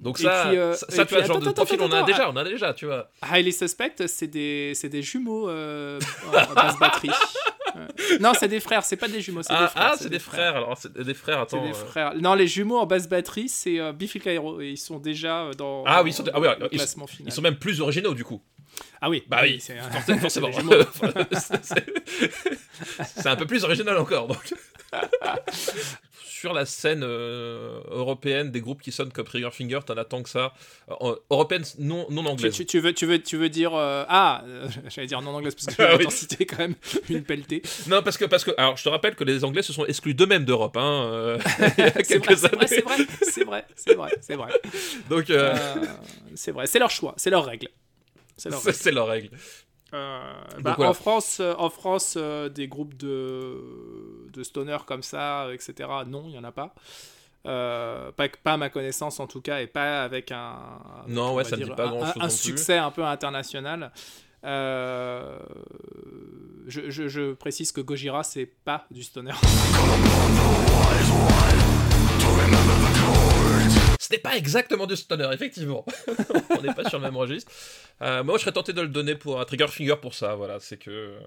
Donc ça, euh, ça, tu vois, genre de profil, on a déjà, on a déjà, tu vois. Highly Suspect, c'est des, des jumeaux euh, en basse batterie. non, c'est des frères, c'est pas des jumeaux, c'est ah, des frères. Ah, c'est des, frères. alors c'est des frères, attends. Des euh. frères. Non, les jumeaux en basse batterie, c'est euh, Biffy Clyro, et ils sont déjà dans ah, oui, ils sont, ah, oui, ils, classement final. Ils sont même plus originaux, du coup. Ah oui, bah oui, c'est forcément. <laughs> <laughs> c'est un peu plus original encore, donc. <laughs> sur la scène euh, européenne des groupes qui sonnent comme Trigger Finger, t'en attends que ça. Euh, européenne non, non anglaise. Tu, tu, veux, tu, veux, tu veux dire. Euh, ah, <laughs> j'allais dire non anglaise parce que je vais ah, citer quand même <laughs> une pelletée. Non, parce que, parce que. Alors, je te rappelle que les Anglais se sont exclus d'eux-mêmes d'Europe. Hein, <laughs> c'est vrai, c'est vrai, c'est vrai, c'est vrai, c'est vrai. Donc. c'est vrai, c'est leur choix, c'est leur règle. C'est leur, leur règle. Euh, bah, en France, euh, en France euh, des groupes de, de stoner comme ça, etc., non, il n'y en a pas. pas. Pas à ma connaissance en tout cas, et pas avec un, non, ouais, ça dit pas grand un, un succès un peu international. je, je, je, précise que Gojira, c'est pas du stoner. Ce n'est pas exactement du stoner, effectivement. <laughs> On n'est pas sur le même registre. Euh, moi, je serais tenté de le donner pour un trigger finger pour ça. Voilà, c'est que euh,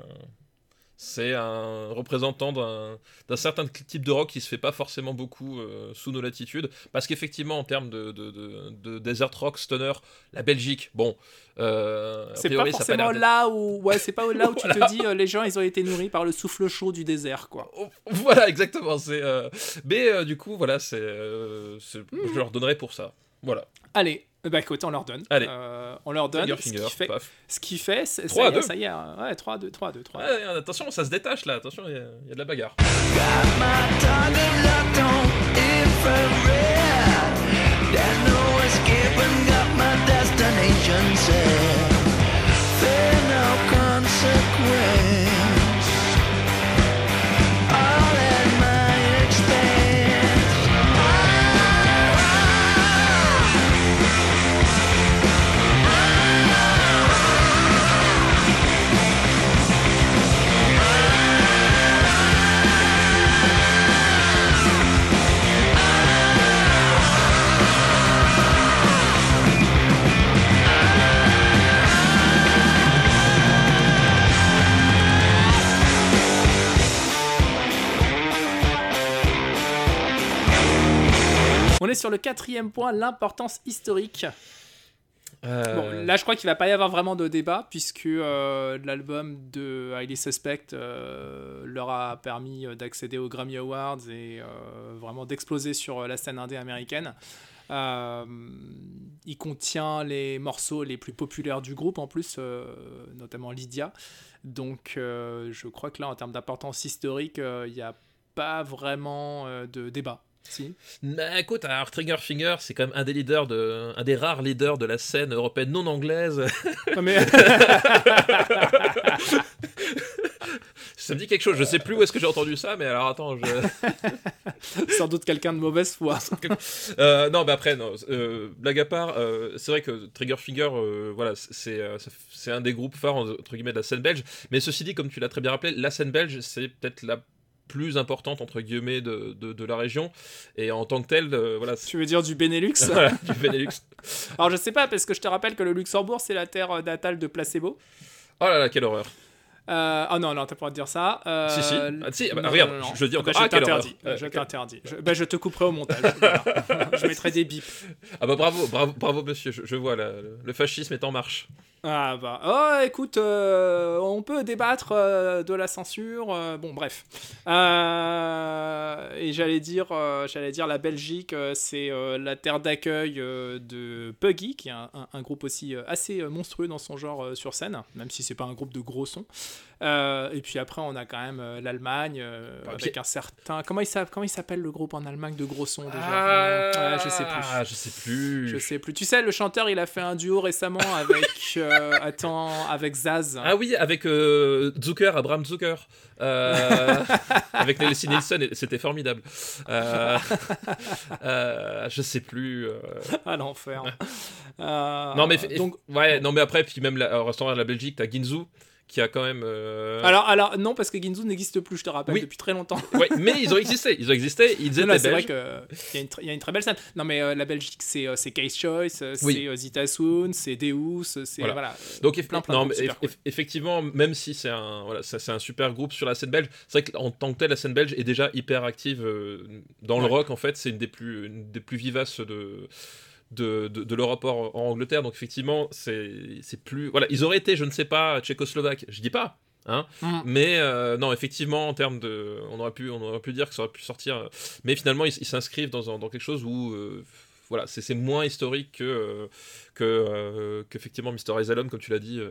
c'est un représentant d'un certain type de rock qui se fait pas forcément beaucoup euh, sous nos latitudes. Parce qu'effectivement, en termes de, de, desert rock, stoner, la Belgique, bon. Euh, c'est pas forcément là où, ouais, c'est pas là où tu te dis les gens ils ont été nourris par le souffle chaud du désert, quoi. Oh, voilà, exactement. C'est, mais du coup, voilà, c'est, je leur donnerai pour ça. Voilà. Allez, bah écoute, on leur donne. Allez. Euh, on leur donne. ce, qui fait, ce qui fait, c'est, 3 ça, 2. ça y est, hein. ouais, 3 2, 3 2, 3 ouais, attention, ça se détache là, attention, il y, y, a de la bagarre. On est sur le quatrième point, l'importance historique. Euh. là, je crois qu'il va pas y avoir vraiment de débat, puisque euh, l'album de Highly Suspect euh, leur a permis d'accéder aux Grammy Awards et vraiment d'exploser sur la scène indé américaine. il contient les morceaux les plus populaires du groupe, en plus, notamment Lydia. Donc, je crois que là, en termes d'importance historique, il n'y a pas vraiment de débat. Si. Bah, écoute, alors Trigger Finger, c'est quand même un des leaders de, un des rares leaders de la scène européenne non anglaise. mais... <laughs> ça me dit quelque chose. Je sais plus où est-ce que j'ai entendu ça, mais alors attends, je... <laughs> sans doute quelqu'un de mauvaise foi. euh, non, mais après, non. Euh, blague à part, euh, c'est vrai que Trigger Finger, voilà, c'est c'est un des groupes phares entre guillemets de la scène belge. Mais ceci dit, comme tu l'as très bien rappelé, la scène belge, c'est peut-être la plus importante entre guillemets de, de, la région et en tant que telle euh, voilà tu veux dire du Benelux <laughs> du Benelux alors je sais pas parce que je te rappelle que le Luxembourg c'est la terre natale de Placebo oh là là quelle horreur euh, oh non, non, t'as pas de dire ça. Euh, si, si. Ah, si bah, regarde, je, le dis encore. Bah, je t'interdis. je t'interdis. Je, bah, je te couperai au montage. <laughs> je mettrai des bips. Ah bah bravo, bravo, bravo monsieur. Je, vois, le fascisme est en marche. Ah bah, oh écoute, euh, on peut débattre euh, de la censure, euh, bon bref. et j'allais dire, j'allais dire la Belgique, c'est la terre d'accueil de Puggy, qui est un, un, groupe aussi assez monstrueux dans son genre sur scène, même si c'est pas un groupe de gros sons. Et puis après, on a quand même l'Allemagne avec un certain. Comment il s'appelle le groupe en Allemagne de gros sons déjà? Ah, Je sais plus. Je sais plus. Je sais plus. Tu sais, le chanteur, il a fait un duo récemment avec. <laughs> attends, avec Zaz. Ah oui, avec Zucker, Abraham Zucker. avec Leslie Nielsen, c'était formidable. je sais plus. Ah l'enfer. <laughs> non mais donc ouais, non mais après puis même au restaurant de la Belgique, t'as Ginzu qui a quand même. Euh, alors, alors, non, parce que Ginzu n'existe plus, je te rappelle, depuis très longtemps. oui, mais ils ont existé, ils ont existé, ils étaient C'est vrai qu'il y, a une y a une très belle scène. Non, mais euh, la Belgique, c'est euh, Case Choice, c'est Zitasun, c'est Deus, c'est. Voilà. Donc, plein, plein non, effectivement, même si c'est un, voilà, c'est un super groupe sur la scène belge, c'est vrai qu'en tant que tel, la scène belge est déjà hyper active dans le rock, en fait, c'est une des plus, une des plus vivaces de de, de, leur rapport en Angleterre. Donc effectivement, c'est plus... Voilà, ils auraient été, je ne sais pas, tchécoslovaques, je dis pas. Hein mm. Mais euh, non, effectivement, en termes de, on aurait pu, on aurait pu dire que ça aurait pu sortir. Mais finalement, ils s'inscrivent dans, dans, quelque chose où, euh, voilà, c'est moins historique que euh, que qu'effectivement Mr. Asylum, comme tu l'as dit,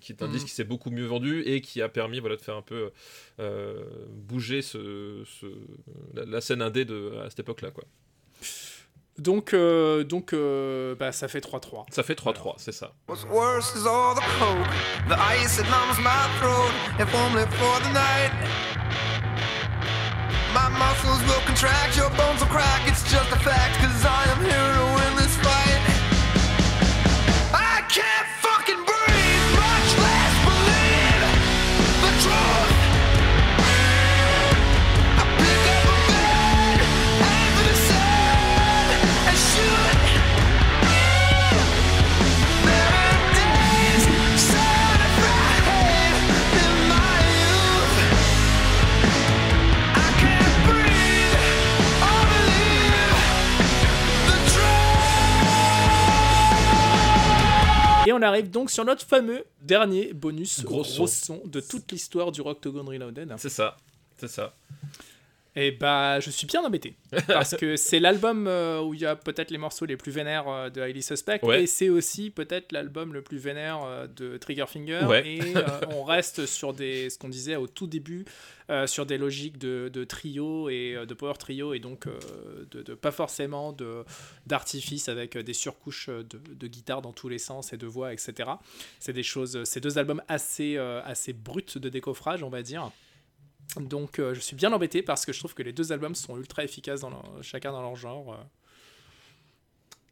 qui est un mm. disque qui s'est beaucoup mieux vendu et qui a permis, voilà, de faire un peu bouger ce, ce la, la, scène indé de à cette époque-là, quoi. Donc, euh, donc euh, bah, ça fait 3-3. Ça fait 3-3, c'est ça. My muscles will contract, your bones will crack, it's just a fact, donc sur notre fameux dernier bonus gros, son. de toute l'histoire du Rocktogone Reloaded. C'est ça, c'est ça. Et bah, je suis bien embêté. <laughs> Parce que c'est l'album euh, où il y a peut-être les morceaux les plus vénères euh, de Highly Suspect. Et c'est aussi peut-être l'album le plus vénère euh, de Triggerfinger. Et <laughs> on reste sur des, ce qu'on disait au tout début, sur des logiques de, de, trio et de power trio. Et donc, de, pas forcément d'artifice avec des surcouches de, de, guitare dans tous les sens et de voix, etc. C'est des choses, ces deux albums assez, assez bruts de décoffrage, on va dire. Donc euh, je suis bien embêté parce que je trouve que les deux albums sont ultra efficaces dans chacun dans leur genre. Euh.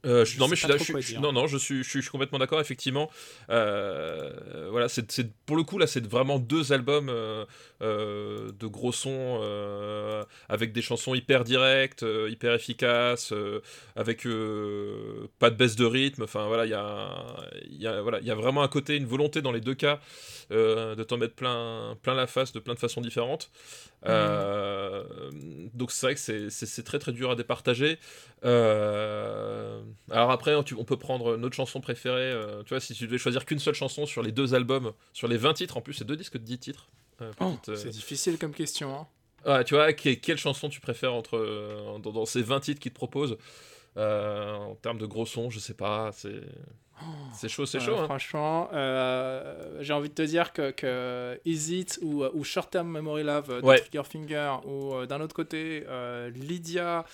Euh, je, non mais je suis, non non je suis, je suis, complètement d'accord effectivement euh, voilà c'est pour le coup là c'est vraiment deux albums euh, de gros sons avec des chansons hyper directes hyper efficaces avec pas de baisse de rythme enfin voilà il y a, y a voilà il y a vraiment un côté une volonté dans les deux cas de t'en mettre plein plein la face de plein de façons différentes mmh. donc c'est vrai que c'est très très dur à départager euh, alors après, on peut prendre notre chanson préférée. Euh, tu vois, si tu devais choisir qu'une seule chanson sur les deux albums, sur les 20 titres, en plus, c'est deux disques de 10 titres. Euh, oh, c'est difficile comme question. Hein. Ouais, tu vois, quelle chanson tu préfères entre, dans, ces 20 titres qu'ils te proposent? En termes de gros sons, je sais pas. C'est. C'est chaud, c'est chaud. Hein. Franchement, j'ai envie de te dire que, que Is It ou, ou Short Term Memory Love de Trigger Finger ou d'un autre côté Lydia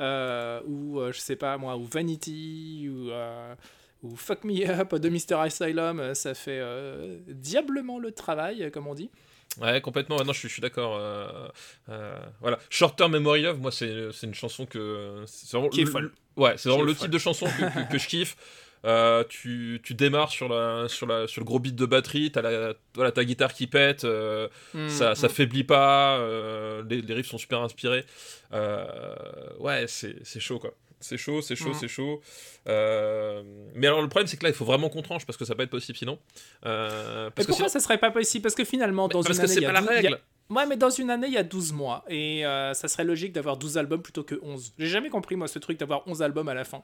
euh, ou euh, je sais pas moi, ou Vanity, ou, euh, ou Fuck Me Up de Mr. Asylum, ça fait diablement le travail, comme on dit. Ouais, complètement. non, je suis, je suis d'accord. voilà. Short Term Memory Love, moi, c'est une chanson que. C'est vraiment, folle. Ouais, c'est vraiment le type de chanson que, que je kiffe. <laughs> Euh, tu, tu, démarres sur, la, sur, la, sur le gros beat de batterie, t'as la, voilà, ta guitare qui pète, euh, mm, ça, ça mm. faiblit pas, euh, les, les, riffs sont super inspirés. ouais, c'est chaud quoi. C'est chaud, c'est chaud, mm. c'est chaud. mais alors le problème c'est que là il faut vraiment qu'on tranche parce que ça pas être possible sinon. parce pourquoi ça serait pas possible? Parce que finalement dans une année, il y, a Ouais, mais dans une année, il y a 12 mois. Et ça serait logique d'avoir 12 albums plutôt que 11. J'ai jamais compris, moi, ce truc d'avoir 11 albums à la fin.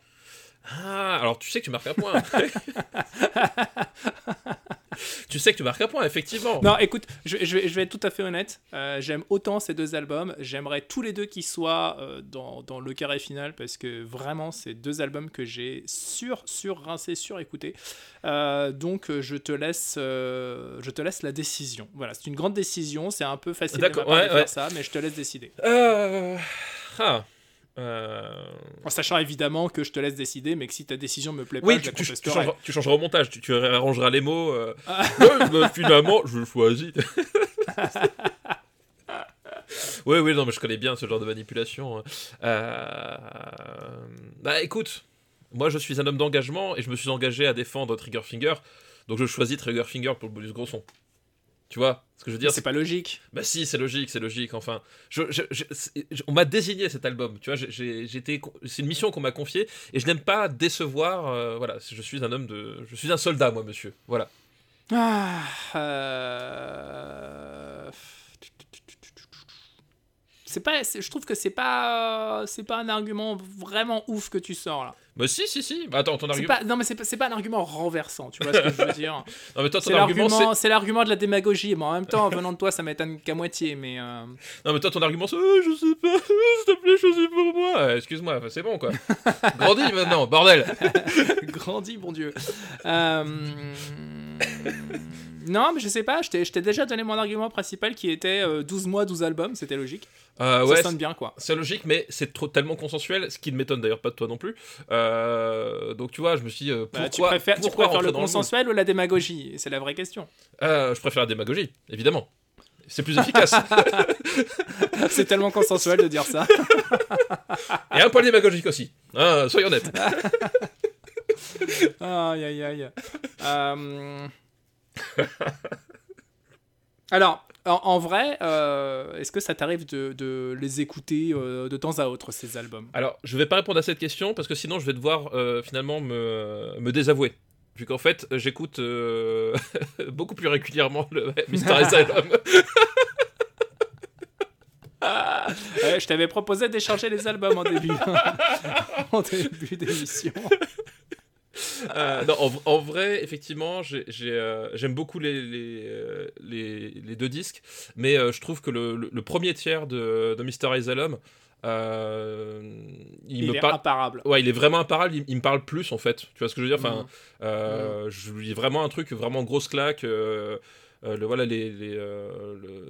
Ah, alors tu sais que tu marques un point. <laughs> tu sais que tu marques un point, effectivement. Non, écoute, je, vais, être tout à fait honnête. Euh, j'aime autant ces deux albums. J'aimerais tous les deux qu'ils soient euh, dans, le carré final parce que vraiment, c'est deux albums que j'ai sur, sur rincé, sur écouté. Euh, donc, je te laisse, je te laisse la décision. Voilà, c'est une grande décision. C'est un peu facile de, faire ça, mais je te laisse décider. Ah. Euh, en sachant évidemment que je te laisse décider, mais que si ta décision me plaît pas, tu, tu, changeras, au montage, tu, arrangeras les mots. Euh... <laughs> Ah. Bah, finalement, je choisis. <laughs> oui, oui, non, mais je connais bien ce genre de manipulation. Hein. Euh... Bah écoute, moi je suis un homme d'engagement et je me suis engagé à défendre Triggerfinger, donc je choisis Triggerfinger pour le bonus gros son. Tu vois ce que je veux dire? C'est pas logique. Bah si, c'est logique, c'est logique. Enfin, je, on m'a désigné cet album. Tu vois, j'étais, c'est une mission qu'on m'a confiée et je n'aime pas décevoir. Euh, voilà, je suis un homme de, je suis un soldat, moi, monsieur. Voilà. Ah, euh, C'est pas, je trouve que c'est pas, c'est pas un argument vraiment ouf que tu sors là. Bah si, si, si. Bah, attends, ton argument... non, mais c'est pas, pas un argument renversant, tu vois ce que je veux <laughs> dire. non, mais toi, ton argument, c'est l'argument de la démagogie. Bon, en même temps, venant de toi, ça m'étonne qu'à moitié, mais... Euh, non, mais toi, ton argument, c'est oh, je sais pas, <laughs> s'il te plaît, choisis pour moi. Euh, excuse-moi, c'est bon, quoi. <laughs> Grandis maintenant, bordel. Grandis, bon Dieu. Euh... Non, mais je sais pas, je t'ai déjà donné mon argument principal qui était 12 euh, mois, 12 albums, c'était logique. Euh, ça sonne bien, quoi. C'est logique, mais c'est tellement consensuel, ce qui ne m'étonne d'ailleurs pas de toi non plus. Euh, donc tu vois, je me suis dit, bah, tu préfères, tu préfères le consensuel ou la démagogie? C'est la vraie question. je préfère la démagogie, évidemment. C'est plus efficace. <laughs> c'est tellement consensuel de dire ça. Et un poil démagogique aussi. Hein, soyons honnêtes. <laughs> aïe aïe aïe. Euh... <laughs> Alors, en, vrai, euh, est-ce que ça t'arrive de, les écouter euh, de temps à autre, ces albums? Alors, je vais pas répondre à cette question parce que sinon je vais devoir euh, finalement me, me désavouer. Vu qu'en fait, j'écoute <laughs> beaucoup plus régulièrement le <laughs> Mystery Asylum. <laughs> je t'avais proposé d'échanger les albums en début, en début d'émission. <laughs> Euh, non, en, vrai, effectivement, euh, j'aime beaucoup euh, les, les, deux disques, mais je trouve que le, premier tiers de, de Mr. Asylum, il, me est imparable. Ouais, il est vraiment imparable. Il, me parle plus en fait. Tu vois ce que je veux dire? Enfin, mm. je lis vraiment un truc vraiment grosse claque. le voilà les, les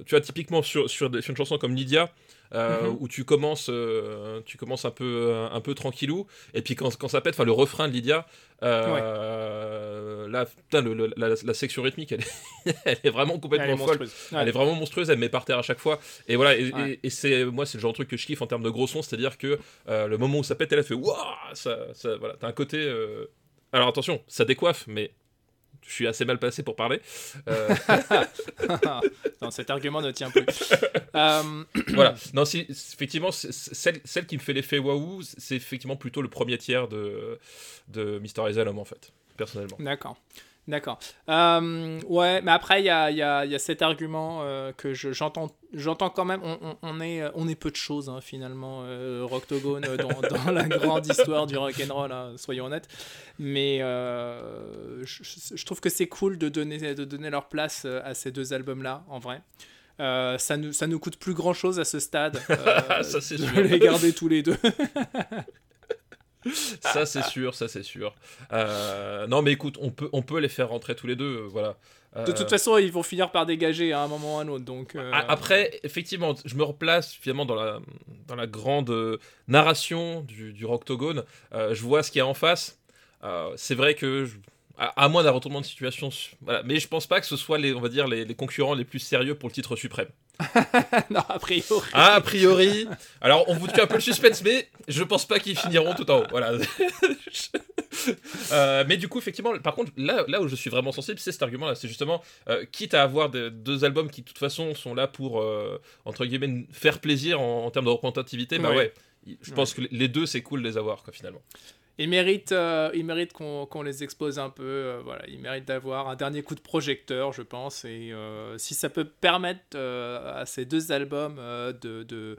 tu vois typiquement sur, sur, sur, une chanson comme Lydia euh, mhm. où tu commences, euh, tu commences un peu, un peu tranquillou, et puis quand, quand ça pète, enfin le refrain de Lydia, euh, là, putain, la, section rythmique, elle est, <laughs> elle est vraiment complètement folle. Elle est vraiment monstrueuse, elle me met par terre à chaque fois. Et voilà, et, c'est moi, c'est le genre de truc que je kiffe en termes de gros son, c'est-à-dire que le moment où ça pète, elle a fait waouh, ça, ça, voilà, t'as un côté. Alors attention, ça décoiffe, mais je suis assez mal passé pour parler. Euh, <laughs> non, cet argument ne tient plus. Euh, voilà. Non, si, effectivement, celle, celle qui me fait l'effet waouh, c'est effectivement plutôt le premier tiers de, de Mister Asylum, en fait, personnellement. D'accord. D'accord. Euh, ouais, mais après, il y a, y, a, y a, cet argument euh, que j'entends j'entends quand même. On, on, est, on est peu de choses, hein, finalement, euh, Rocktogone, dans, dans, la grande histoire du rock'n'roll, hein, soyons honnêtes. Mais je, je, trouve que c'est cool de donner, de donner leur place à ces deux albums-là, en vrai. ça, nous, ça nous coûte plus grand chose à ce stade <laughs> ça, de les garder tous les deux. <laughs> ça c'est sûr, ça c'est sûr. Euh, non mais écoute, on peut, on peut les faire rentrer tous les deux, euh, voilà. De toute euh, façon, ils vont finir par dégager à un moment ou à un autre. Donc, Après, effectivement, je me replace finalement dans la, dans la grande narration du, du Rocktogone. je vois ce qu'il y a en face. c'est vrai que à, moins d'un retournement de situation. Voilà. Mais je pense pas que ce soit les, on va dire, les, concurrents les plus sérieux pour le titre suprême. <laughs> non, a priori. Ah, a priori. Alors, on vous tue un peu le suspense, mais je pense pas qu'ils finiront tout en haut. Voilà. <laughs> Euh, mais du coup, effectivement, par contre, là, là où je suis vraiment sensible, c'est cet argument-là. C'est justement, euh, quitte à avoir deux albums qui, de toute façon, sont là pour, euh, entre guillemets, faire plaisir en, termes de représentativité, bah ouais, je pense que les deux, c'est cool de les avoir, quoi, finalement. Ils méritent, euh, ils méritent qu'on les expose un peu. Euh, voilà, ils méritent d'avoir un dernier coup de projecteur, je pense. Et euh, si ça peut permettre à ces deux albums de,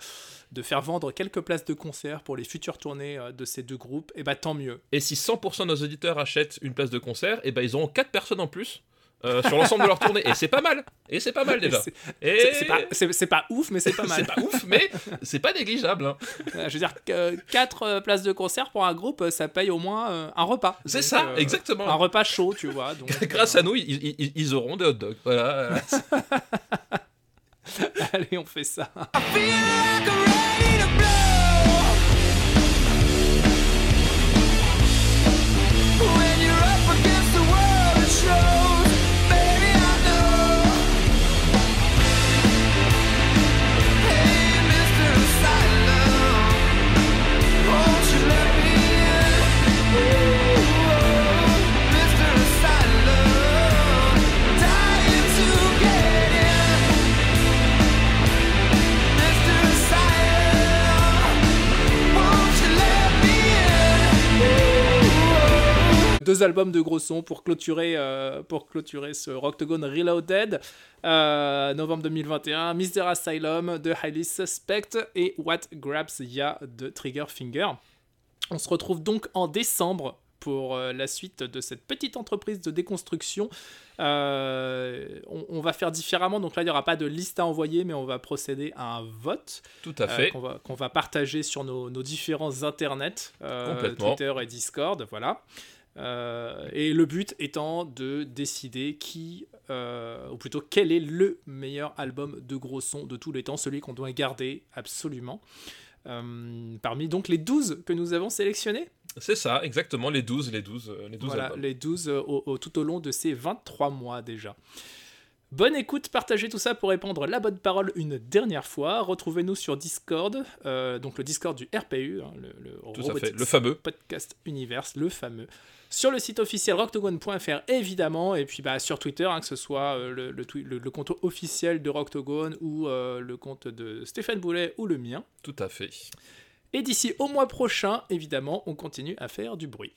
faire vendre quelques places de concert pour les futures tournées de ces deux groupes, et eh ben, tant mieux. Et si 100% de nos auditeurs achètent une place de concert, et eh ben, ils auront 4 personnes en plus euh, sur l'ensemble de leur tournée. Et c'est pas mal. Et c'est pas mal déjà. C'est pas, ouf, mais c'est pas mal. c'est pas ouf, mais c'est pas négligeable. Hein. Euh, je veux dire, 4 euh, places de concert pour un groupe, ça paye au moins un repas. C'est ça, exactement. Un repas chaud, tu vois. <laughs> Grâce à nous, ils, auront des hot dogs. Voilà. <laughs> Allez, on fait ça. Deux albums de gros sons pour clôturer, euh, pour clôturer ce Rocktogone Reloaded. Euh, novembre 2021, Mr. Asylum de Highly Suspect et What Grabs Ya de Trigger Finger. On se retrouve donc en décembre pour euh, la suite de cette petite entreprise de déconstruction. on, va faire différemment, donc là il n'y aura pas de liste à envoyer, mais on va procéder à un vote. Tout à fait. qu'on, va, qu'on va, partager sur nos, nos différents internets, Twitter et Discord. Voilà. Euh, et le but étant de décider qui, euh, ou plutôt quel est le meilleur album de gros son de tous les temps, celui qu'on doit garder absolument. Euh, parmi donc les 12 que nous avons sélectionnés. C'est ça, exactement, les 12, les 12, les 12 voilà, les 12 tout au long de ces 23 mois déjà. Bonne écoute, partagez tout ça pour répandre la bonne parole une dernière fois. Retrouvez-nous sur Discord, donc le Discord du RPU, hein, le, le, le fameux podcast Universe, le fameux sur le site officiel rocktogone.fr évidemment, et puis bah, sur Twitter, hein, que ce soit euh, le, le, compte officiel de Rocktogone ou euh, le compte de Stéphane Boulet ou le mien. Tout à fait. Et d'ici au mois prochain, évidemment, on continue à faire du bruit.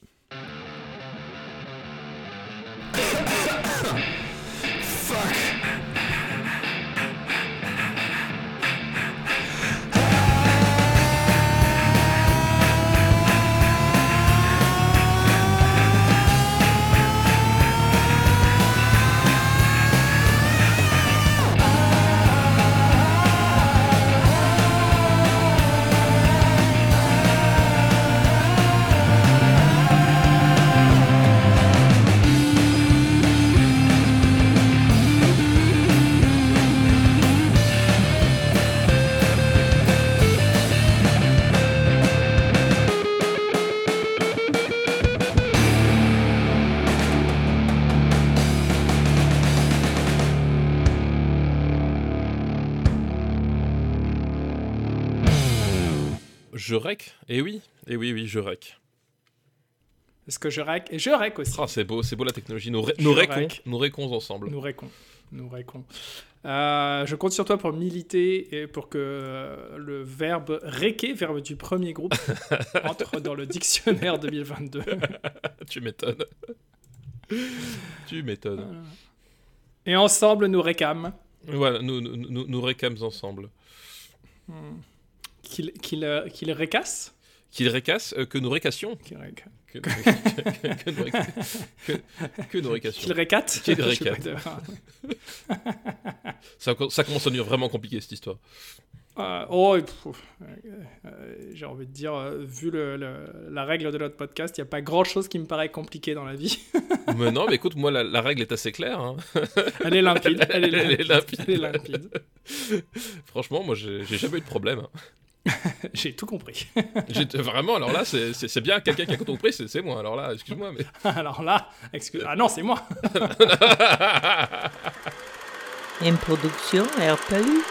Rec Eh oui, eh oui, oui, je rec. Est-ce que je rec? Et je rec aussi. Ah, c'est beau, c'est beau la technologie. Nous, nous récons, nous récons ensemble. Nous récons, nous récons. Euh, je compte sur toi pour militer et pour que euh, le verbe réquer, verbe du premier groupe, <laughs> entre dans le dictionnaire 2022. <laughs> tu m'étonnes. tu m'étonnes. Et ensemble, nous récams. Voilà, nous, nous, ensemble. Hmm. Qu'il qu'il euh, qu'il récasse Qu'il récasse euh, Que nous récassions que, que, que, nous <laughs> que, nous récassions. Qu'il récate Qu'il récate. ça, ça commence à devenir vraiment compliqué cette histoire. Euh, oh, j'ai envie de dire, vu le, la règle de notre podcast, il n'y a pas grand chose qui me paraît compliqué dans la vie. <laughs> mais non, mais écoute, moi, la, règle est assez claire. Hein. <laughs> Elle est limpide. Elle est limpide. Elle est limpide. Franchement, moi, j'ai jamais eu de problème. Hein. <laughs> J'ai tout compris. <laughs> Vraiment, alors là, c'est bien quelqu'un qui a tout compris, c'est moi. Alors là, excuse-moi. Mais... <laughs> alors là, excuse Ah non, c'est moi. Une production RPU.